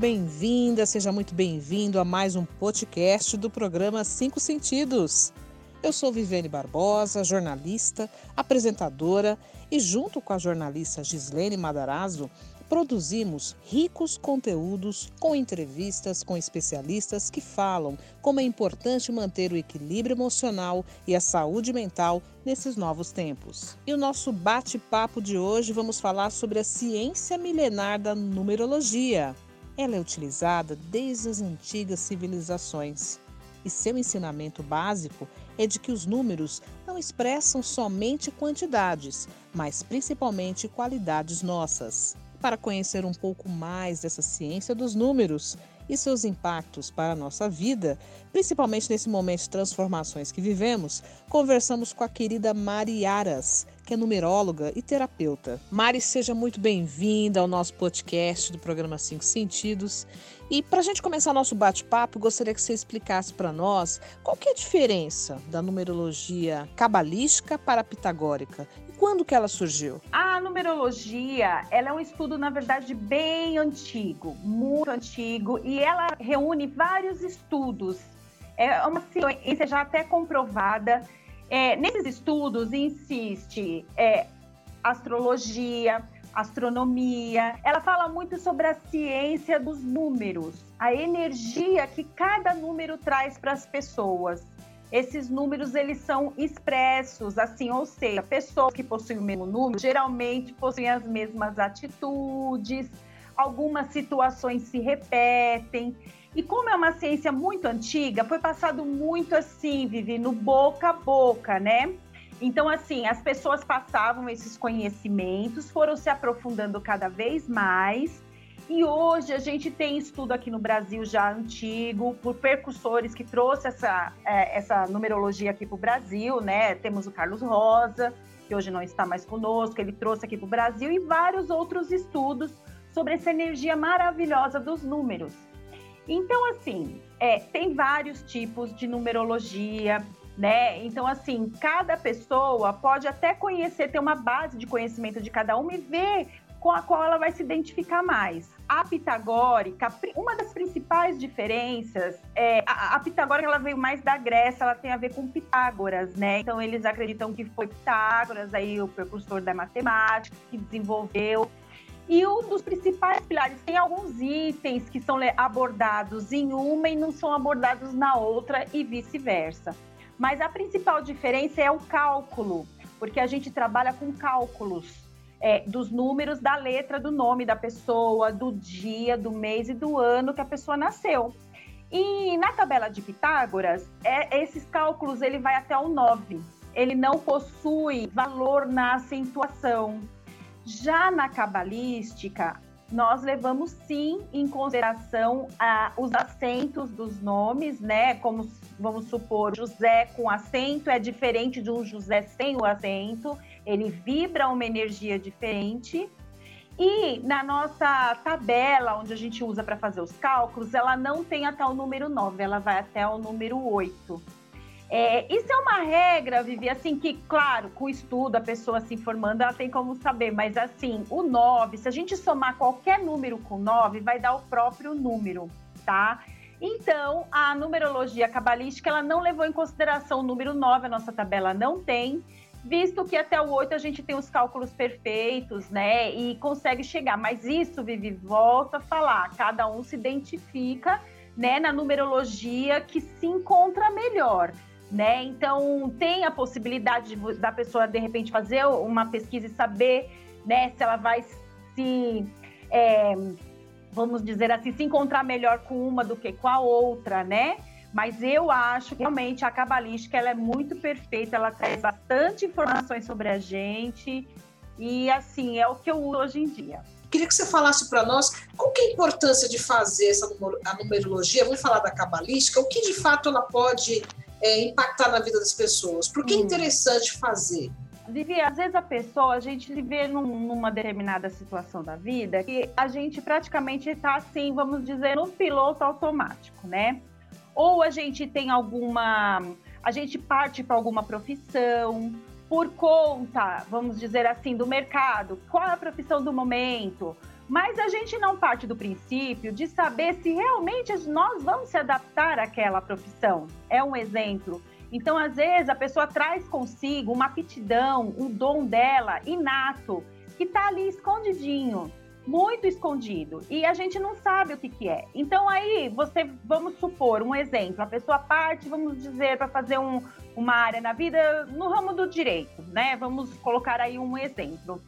bem-vinda, seja muito bem-vindo a mais um podcast do programa Cinco Sentidos. Eu sou Viviane Barbosa, jornalista, apresentadora e, junto com a jornalista Gislene Madarazzo, produzimos ricos conteúdos com entrevistas com especialistas que falam como é importante manter o equilíbrio emocional e a saúde mental nesses novos tempos. E o nosso bate-papo de hoje vamos falar sobre a ciência milenar da numerologia. Ela é utilizada desde as antigas civilizações. E seu ensinamento básico é de que os números não expressam somente quantidades, mas principalmente qualidades nossas. Para conhecer um pouco mais dessa ciência dos números e seus impactos para a nossa vida, principalmente nesse momento de transformações que vivemos, conversamos com a querida Mari Aras, que é numeróloga e terapeuta. Mari, seja muito bem-vinda ao nosso podcast do programa Cinco Sentidos. E para a gente começar nosso bate-papo, gostaria que você explicasse para nós qual que é a diferença da numerologia cabalística para a pitagórica quando que ela surgiu? A numerologia, ela é um estudo, na verdade, bem antigo, muito antigo, e ela reúne vários estudos. É uma ciência já até comprovada. É, nesses estudos insiste é, astrologia, astronomia. Ela fala muito sobre a ciência dos números, a energia que cada número traz para as pessoas esses números eles são expressos, assim, ou seja, pessoas que possuem o mesmo número geralmente possuem as mesmas atitudes, algumas situações se repetem. E como é uma ciência muito antiga, foi passado muito assim, Vivi, no boca a boca, né? Então, assim, as pessoas passavam esses conhecimentos, foram se aprofundando cada vez mais e hoje a gente tem estudo aqui no Brasil já antigo, por percussores que trouxe essa, é, essa numerologia aqui para o Brasil, né? Temos o Carlos Rosa, que hoje não está mais conosco, ele trouxe aqui para o Brasil, e vários outros estudos sobre essa energia maravilhosa dos números. Então, assim, é, tem vários tipos de numerologia, né? Então, assim, cada pessoa pode até conhecer, ter uma base de conhecimento de cada uma e ver com a qual ela vai se identificar mais. A pitagórica, uma das principais diferenças é a, a pitagórica ela veio mais da Grécia, ela tem a ver com Pitágoras, né? Então eles acreditam que foi Pitágoras, aí o precursor da matemática, que desenvolveu e um dos principais pilares tem alguns itens que são abordados em uma e não são abordados na outra e vice-versa. Mas a principal diferença é o cálculo, porque a gente trabalha com cálculos é, dos números da letra do nome da pessoa, do dia, do mês e do ano que a pessoa nasceu. E na tabela de Pitágoras, é, esses cálculos ele vai até o 9. Ele não possui valor na acentuação. Já na cabalística, nós levamos sim em consideração os acentos dos nomes, né? Como vamos supor, José com acento é diferente de um José sem o acento ele vibra uma energia diferente. E na nossa tabela, onde a gente usa para fazer os cálculos, ela não tem até o número 9, ela vai até o número 8. É, isso é uma regra, Vivi, assim, que, claro, com o estudo, a pessoa se informando, ela tem como saber, mas assim, o 9, se a gente somar qualquer número com 9, vai dar o próprio número, tá? Então, a numerologia cabalística, ela não levou em consideração o número 9, a nossa tabela não tem, visto que até o 8 a gente tem os cálculos perfeitos, né? E consegue chegar. Mas isso, Vivi, volta a falar, cada um se identifica né, na numerologia que se encontra melhor. Né? Então, tem a possibilidade de, da pessoa, de repente, fazer uma pesquisa e saber né, se ela vai se, é, vamos dizer assim, se encontrar melhor com uma do que com a outra, né? Mas eu acho que realmente a cabalística ela é muito perfeita, ela traz bastante informações sobre a gente e assim é o que eu uso hoje em dia. Queria que você falasse para nós qual que é a importância de fazer essa a numerologia. Vamos falar da cabalística. O que de fato ela pode é, impactar na vida das pessoas? Por que é hum. interessante fazer? Vivi, às vezes a pessoa, a gente vê num, numa determinada situação da vida que a gente praticamente está assim, vamos dizer, no piloto automático, né? Ou a gente tem alguma. A gente parte para alguma profissão, por conta, vamos dizer assim, do mercado. Qual é a profissão do momento? Mas a gente não parte do princípio de saber se realmente nós vamos se adaptar àquela profissão. É um exemplo. Então, às vezes, a pessoa traz consigo uma aptidão, um dom dela inato, que está ali escondidinho, muito escondido, e a gente não sabe o que, que é. Então, aí, você, vamos supor, um exemplo, a pessoa parte, vamos dizer, para fazer um, uma área na vida no ramo do direito, né? Vamos colocar aí um exemplo.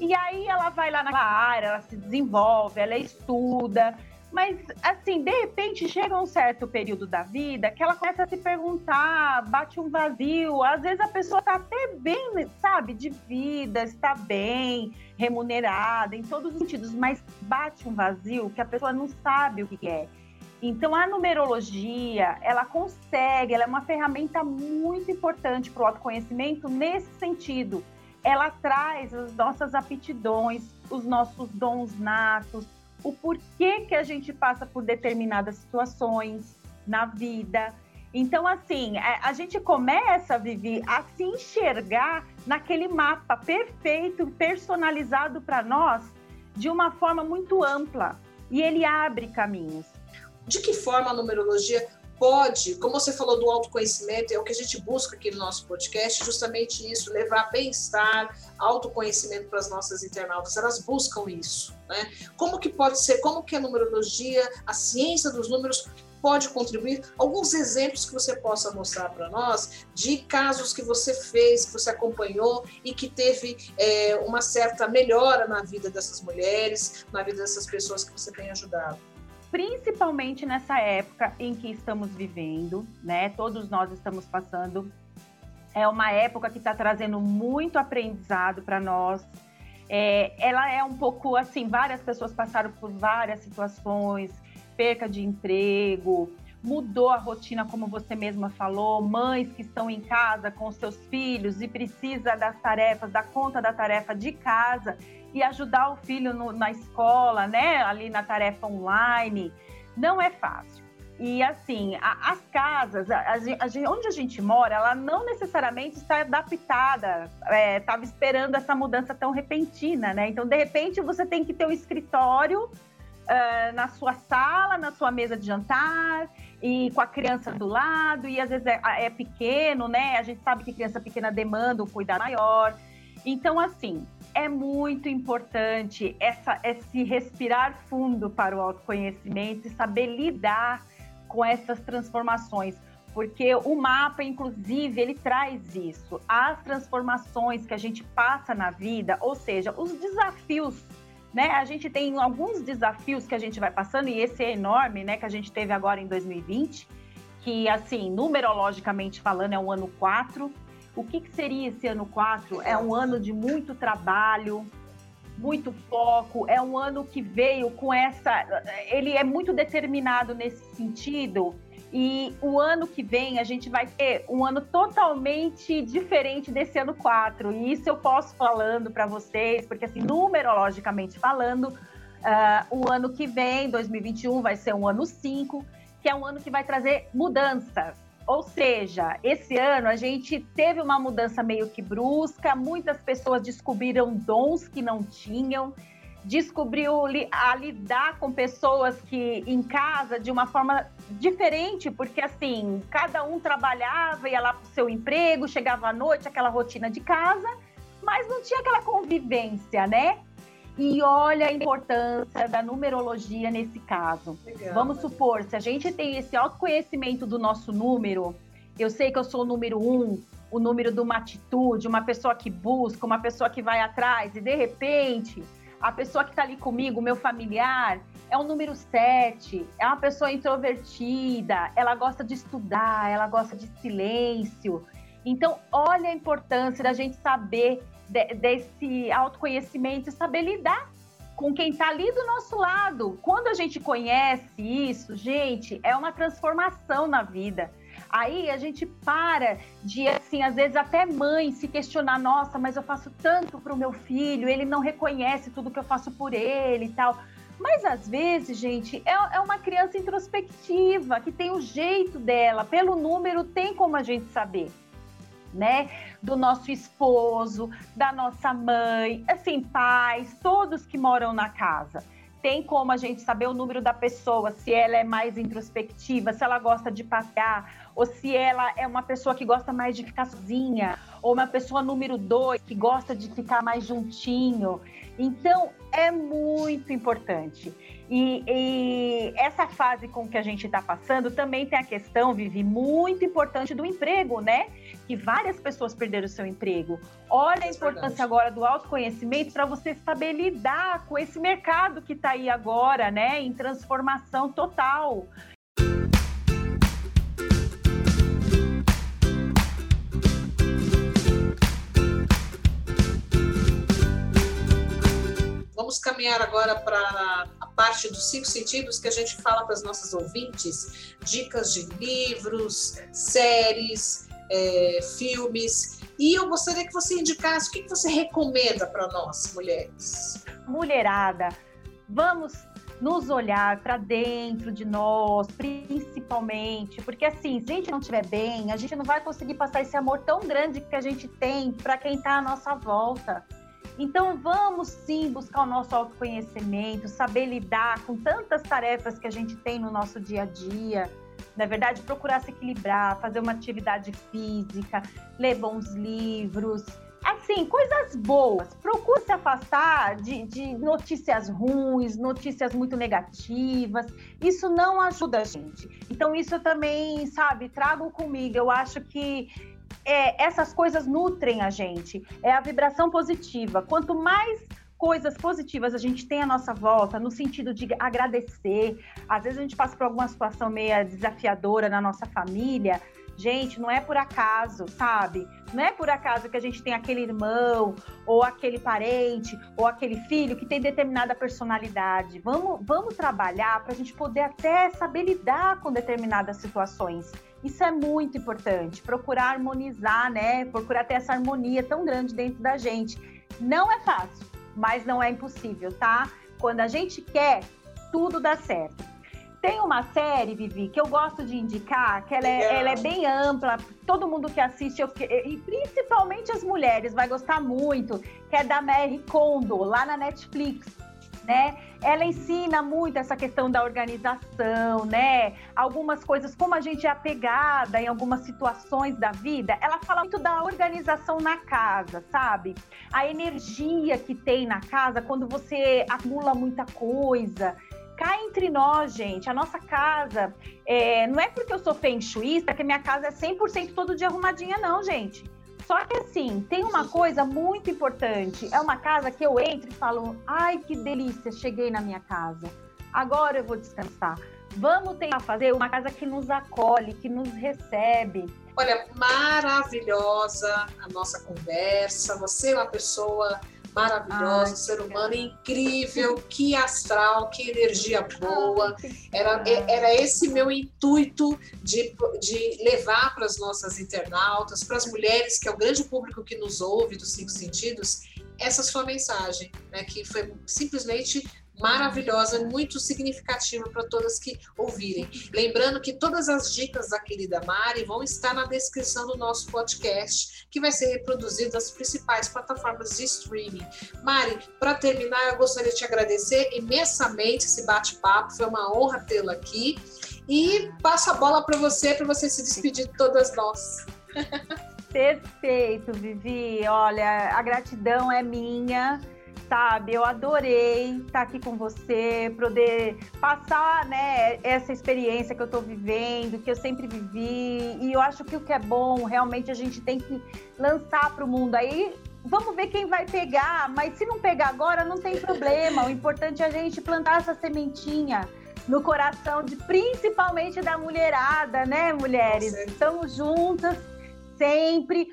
E aí ela vai lá naquela área, ela se desenvolve, ela estuda, mas, assim, de repente chega um certo período da vida que ela começa a se perguntar, bate um vazio. Às vezes a pessoa está até bem, sabe, de vida, está bem, remunerada, em todos os sentidos, mas bate um vazio que a pessoa não sabe o que é. Então, a numerologia, ela consegue, ela é uma ferramenta muito importante para o autoconhecimento nesse sentido. Ela traz as nossas aptidões, os nossos dons natos, o porquê que a gente passa por determinadas situações na vida. Então, assim, a, é, a gente começa a viver, a se enxergar naquele mapa perfeito, personalizado para nós, de uma forma muito ampla. E ele abre caminhos. De que forma a numerologia pode, como você falou do autoconhecimento, é o que a gente busca aqui no nosso podcast, justamente isso, levar bem-estar, autoconhecimento para as nossas internautas, elas buscam isso, né? Como que pode ser, como que a numerologia, a ciência dos números pode contribuir? Alguns exemplos que você possa mostrar para nós de casos que você fez, que você acompanhou e que teve é, uma certa melhora na vida dessas mulheres, na vida dessas pessoas que você tem ajudado principalmente nessa época em que estamos vivendo, né? Todos nós estamos passando. É uma época que está trazendo muito aprendizado para nós. É, ela é um pouco assim, várias pessoas passaram por várias situações, perca de emprego, mudou a rotina, como você mesma falou, mães que estão em casa com seus filhos e precisa das tarefas, da conta da tarefa de casa e ajudar o filho no, na escola, né? Ali na tarefa online, não é fácil. E assim, a, as casas, a, a, onde a gente mora, ela não necessariamente está adaptada, estava é, esperando essa mudança tão repentina, né? Então, de repente, você tem que ter um escritório uh, na sua sala, na sua mesa de jantar, e com a criança do lado, e às vezes é, é pequeno, né? A gente sabe que criança pequena demanda um cuidado maior. Então, assim, é muito importante essa, esse respirar fundo para o autoconhecimento e saber lidar com essas transformações, porque o mapa, inclusive, ele traz isso, as transformações que a gente passa na vida, ou seja, os desafios. Né? A gente tem alguns desafios que a gente vai passando, e esse é enorme, né? Que a gente teve agora em 2020, que, assim, numerologicamente falando, é um ano 4, o que, que seria esse ano 4? É um ano de muito trabalho, muito foco, é um ano que veio com essa. Ele é muito determinado nesse sentido. E o ano que vem a gente vai ter um ano totalmente diferente desse ano 4. E isso eu posso falando para vocês, porque assim, numerologicamente falando, uh, o ano que vem, 2021, vai ser um ano 5, que é um ano que vai trazer mudanças ou seja, esse ano a gente teve uma mudança meio que brusca, muitas pessoas descobriram dons que não tinham, descobriu a lidar com pessoas que em casa de uma forma diferente, porque assim, cada um trabalhava, ia lá para o seu emprego, chegava à noite, aquela rotina de casa, mas não tinha aquela convivência, né? E olha a importância da numerologia nesse caso. Legal, Vamos supor, se a gente tem esse autoconhecimento do nosso número, eu sei que eu sou o número um, o número de uma atitude, uma pessoa que busca, uma pessoa que vai atrás, e de repente, a pessoa que está ali comigo, meu familiar, é o número sete, é uma pessoa introvertida, ela gosta de estudar, ela gosta de silêncio. Então, olha a importância da gente saber de, desse autoconhecimento e saber lidar com quem está ali do nosso lado. Quando a gente conhece isso, gente, é uma transformação na vida. Aí a gente para de, assim, às vezes até mãe se questionar: nossa, mas eu faço tanto para o meu filho, ele não reconhece tudo que eu faço por ele e tal. Mas às vezes, gente, é, é uma criança introspectiva, que tem o jeito dela, pelo número tem como a gente saber. Né? Do nosso esposo, da nossa mãe, assim, pais, todos que moram na casa. Tem como a gente saber o número da pessoa, se ela é mais introspectiva, se ela gosta de passear, ou se ela é uma pessoa que gosta mais de ficar sozinha, ou uma pessoa número dois que gosta de ficar mais juntinho. Então, é muito importante. E, e, essa fase com que a gente está passando também tem a questão, Vivi, muito importante do emprego, né? Que várias pessoas perderam o seu emprego. Olha a é importância agora do autoconhecimento para você saber lidar com esse mercado que está aí agora, né? Em transformação total. Vamos caminhar agora para a parte dos cinco sentidos que a gente fala para as nossas ouvintes, dicas de livros, séries, é, filmes. E eu gostaria que você indicasse o que você recomenda para nós, mulheres. Mulherada, vamos nos olhar para dentro de nós, principalmente, porque assim, se a gente não estiver bem, a gente não vai conseguir passar esse amor tão grande que a gente tem para quem está à nossa volta. Então, vamos sim buscar o nosso autoconhecimento, saber lidar com tantas tarefas que a gente tem no nosso dia a dia. Na verdade, procurar se equilibrar, fazer uma atividade física, ler bons livros. Assim, coisas boas. Procure se afastar de, de notícias ruins, notícias muito negativas. Isso não ajuda a gente. Então, isso eu também, sabe, trago comigo. Eu acho que é, essas coisas nutrem a gente. É a vibração positiva. Quanto mais coisas positivas a gente tem à nossa volta, no sentido de agradecer. Às vezes a gente passa por alguma situação meio desafiadora na nossa família. Gente, não é por acaso, sabe? Não é por acaso que a gente tem aquele irmão, ou aquele parente, ou aquele filho que tem determinada personalidade. Vamos, vamos trabalhar para a gente poder até saber lidar com determinadas situações. Isso é muito importante, procurar harmonizar, né? Procurar ter essa harmonia tão grande dentro da gente. Não é fácil, mas não é impossível, tá? Quando a gente quer, tudo dá certo. Tem uma série, Vivi, que eu gosto de indicar, que ela é, ela é bem ampla, todo mundo que assiste, eu, e principalmente as mulheres, vai gostar muito, que é da Mary Kondo, lá na Netflix né? Ela ensina muito essa questão da organização, né? Algumas coisas, como a gente é apegada em algumas situações da vida, ela fala muito da organização na casa, sabe? A energia que tem na casa quando você acumula muita coisa. Cá entre nós, gente, a nossa casa, é, não é porque eu sou feng shuista que minha casa é 100% todo dia arrumadinha, não, gente só que assim, tem uma coisa muito importante. É uma casa que eu entro e falo: ai, que delícia, cheguei na minha casa. Agora eu vou descansar. Vamos tentar fazer uma casa que nos acolhe, que nos recebe. Olha, maravilhosa a nossa conversa. Você é uma pessoa maravilhosa, um ser humano incrível, que astral, que energia boa. Era, era esse meu intuito de, de levar para as nossas internautas, para as mulheres, que é o grande público que nos ouve dos Cinco Sentidos, essa sua mensagem, né, que foi simplesmente maravilhosa, muito significativa para todas que ouvirem. Lembrando que todas as dicas da querida Mari vão estar na descrição do nosso podcast, que vai ser reproduzido nas principais plataformas de streaming. Mari, para terminar, eu gostaria de te agradecer imensamente esse bate-papo, foi uma honra tê-la aqui. E passo a bola para você, para você se despedir de todas nós. Perfeito, Vivi. Olha, a gratidão é minha sabe? Eu adorei estar aqui com você, poder passar, né, essa experiência que eu estou vivendo, que eu sempre vivi. E eu acho que o que é bom, realmente a gente tem que lançar para o mundo. Aí vamos ver quem vai pegar, mas se não pegar agora, não tem problema. O importante é a gente plantar essa sementinha no coração de principalmente da mulherada, né, mulheres? Estamos juntas sempre.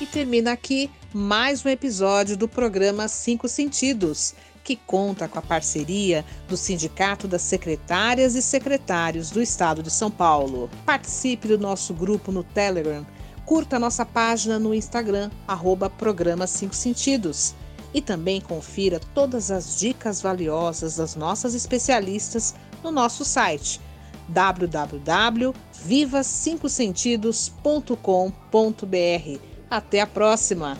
E termina aqui mais um episódio do programa Cinco Sentidos, que conta com a parceria do Sindicato das Secretárias e Secretários do Estado de São Paulo. Participe do nosso grupo no Telegram, curta nossa página no Instagram, arroba Programa Cinco Sentidos. E também confira todas as dicas valiosas das nossas especialistas no nosso site www.viva5sentidos.com.br. Até a próxima!